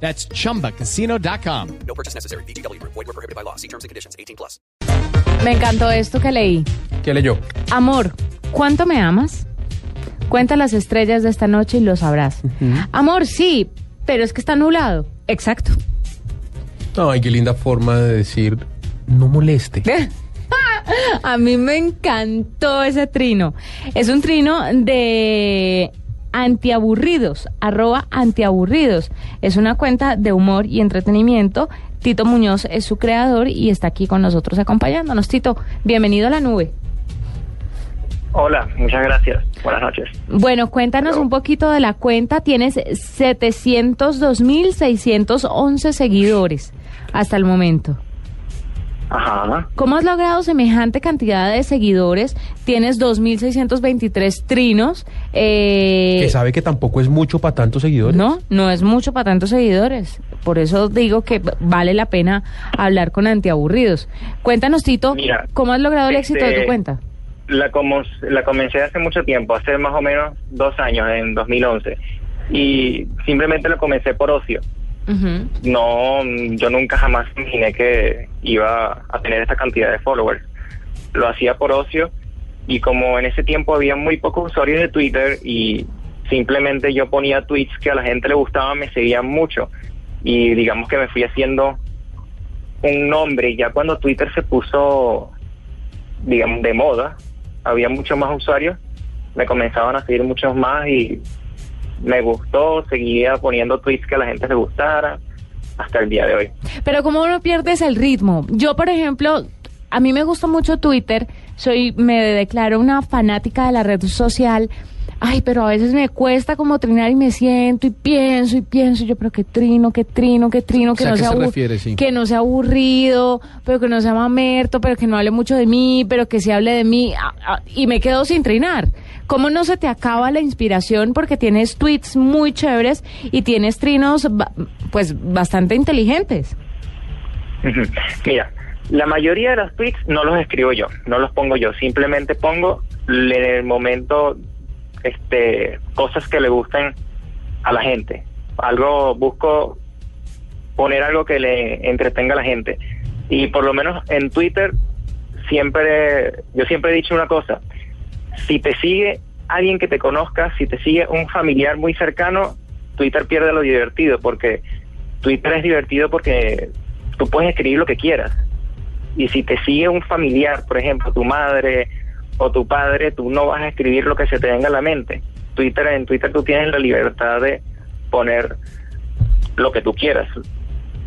That's chumbacasino.com. No purchase necessary. BGW. Void were prohibited by law. See terms and conditions. 18 plus. Me encantó esto que leí. ¿Qué leyó? Amor, ¿cuánto me amas? Cuenta las estrellas de esta noche y lo sabrás. Amor, sí, pero es que está nublado. Exacto. Ay, qué linda forma de decir no moleste. A mí me encantó ese trino. Es un trino de antiaburridos, arroba antiaburridos. Es una cuenta de humor y entretenimiento. Tito Muñoz es su creador y está aquí con nosotros acompañándonos. Tito, bienvenido a la nube. Hola, muchas gracias. Buenas noches. Bueno, cuéntanos un poquito de la cuenta. Tienes 702.611 seguidores hasta el momento. Ajá. ¿Cómo has logrado semejante cantidad de seguidores? Tienes 2.623 trinos. Eh, Que sabe que tampoco es mucho para tantos seguidores. no, no es mucho para tantos seguidores. Por eso digo que vale la pena hablar con antiaburridos. Cuéntanos, Tito, Mira, ¿cómo has logrado el éxito de tu este, cuenta? La, como, la comencé hace mucho tiempo, hace más o menos dos años, en 2011. Y simplemente lo comencé por ocio. No, yo nunca jamás imaginé que iba a tener esta cantidad de followers. Lo hacía por ocio y como en ese tiempo había muy pocos usuarios de Twitter y simplemente yo ponía tweets que a la gente le gustaban, me seguían mucho. Y digamos que me fui haciendo un nombre. Ya cuando Twitter se puso, digamos, de moda, había muchos más usuarios, me comenzaban a seguir muchos más y me gustó, seguía poniendo tweets que a la gente le gustara hasta el día de hoy. Pero ¿cómo no pierdes el ritmo? Yo, por ejemplo, a mí me gusta mucho Twitter, soy, me declaro una fanática de la red social. Ay, pero a veces me cuesta como trinar y me siento y pienso y pienso. y Yo, pero qué trino, qué trino, qué trino, que sea, no ¿a qué sea se abu- refiere, sí? que no sea aburrido, pero que no sea mamerto, pero que no hable mucho de mí, pero que sí hable de mí. ah, ah, y me quedo sin trinar. ¿Cómo no se te acaba la inspiración? Porque tienes tweets muy chéveres y tienes trinos, pues, bastante inteligentes. Mira, la mayoría de los tweets no los escribo yo, no los pongo yo, simplemente pongo en el momento este cosas que le gusten a la gente. Algo busco poner algo que le entretenga a la gente. Y por lo menos en Twitter siempre yo siempre he dicho una cosa, si te sigue alguien que te conozca, si te sigue un familiar muy cercano, Twitter pierde lo divertido porque Twitter es divertido porque tú puedes escribir lo que quieras. Y si te sigue un familiar, por ejemplo, tu madre o tu padre, tú no vas a escribir lo que se te venga a la mente. Twitter, en Twitter tú tienes la libertad de poner lo que tú quieras,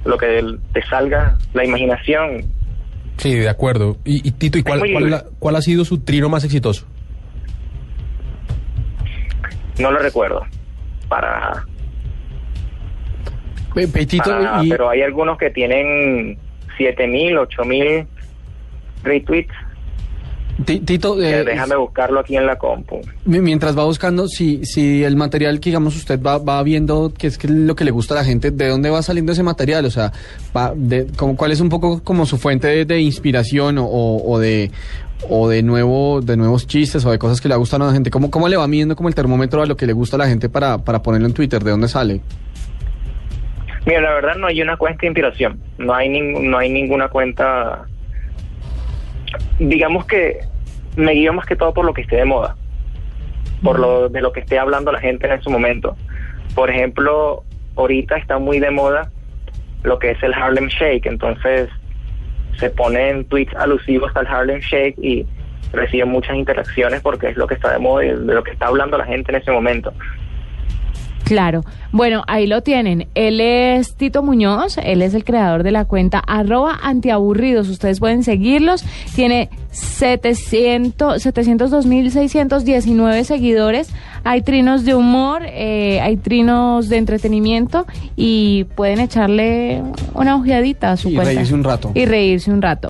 lo que te salga la imaginación. Sí, de acuerdo. Y, y Tito, ¿y cuál, cuál, libre. la- cuál ha sido su trino más exitoso? No lo recuerdo para nada. Tito, para nada, y- pero hay algunos que tienen 7000, 8000 retweets. Ti- Tito, eh, déjame buscarlo aquí en la compu. mi- mientras va buscando, si, si el material que digamos usted va, va viendo que es que lo que le gusta a la gente, ¿de dónde va saliendo ese material? O sea, va de, como, ¿cuál es un poco como su fuente de, de inspiración o de o de nuevo de nuevos chistes o de cosas que le gustan a la gente? ¿Cómo, cómo le va midiendo como el termómetro a lo que le gusta a la gente para, para ponerlo en Twitter? ¿De dónde sale? Mira, la verdad no hay una cuenta de inspiración, no hay ning- no hay ninguna cuenta. Digamos que me guío más que todo por lo que esté de moda, por lo de lo que esté hablando la gente en ese momento. Por ejemplo, ahorita está muy de moda lo que es el Harlem Shake, entonces se ponen tweets alusivos al Harlem Shake y reciben muchas interacciones porque es lo que está de moda y de lo que está hablando la gente en ese momento. Claro. Bueno, ahí lo tienen. Él es Tito Muñoz, él es el creador de la cuenta arroba antiaburridos. Ustedes pueden seguirlos. Tiene 700, 702.619 seguidores. Hay trinos de humor, eh, hay trinos de entretenimiento y pueden echarle una ojeadita a su Y cuenta. reírse un rato. Y reírse un rato.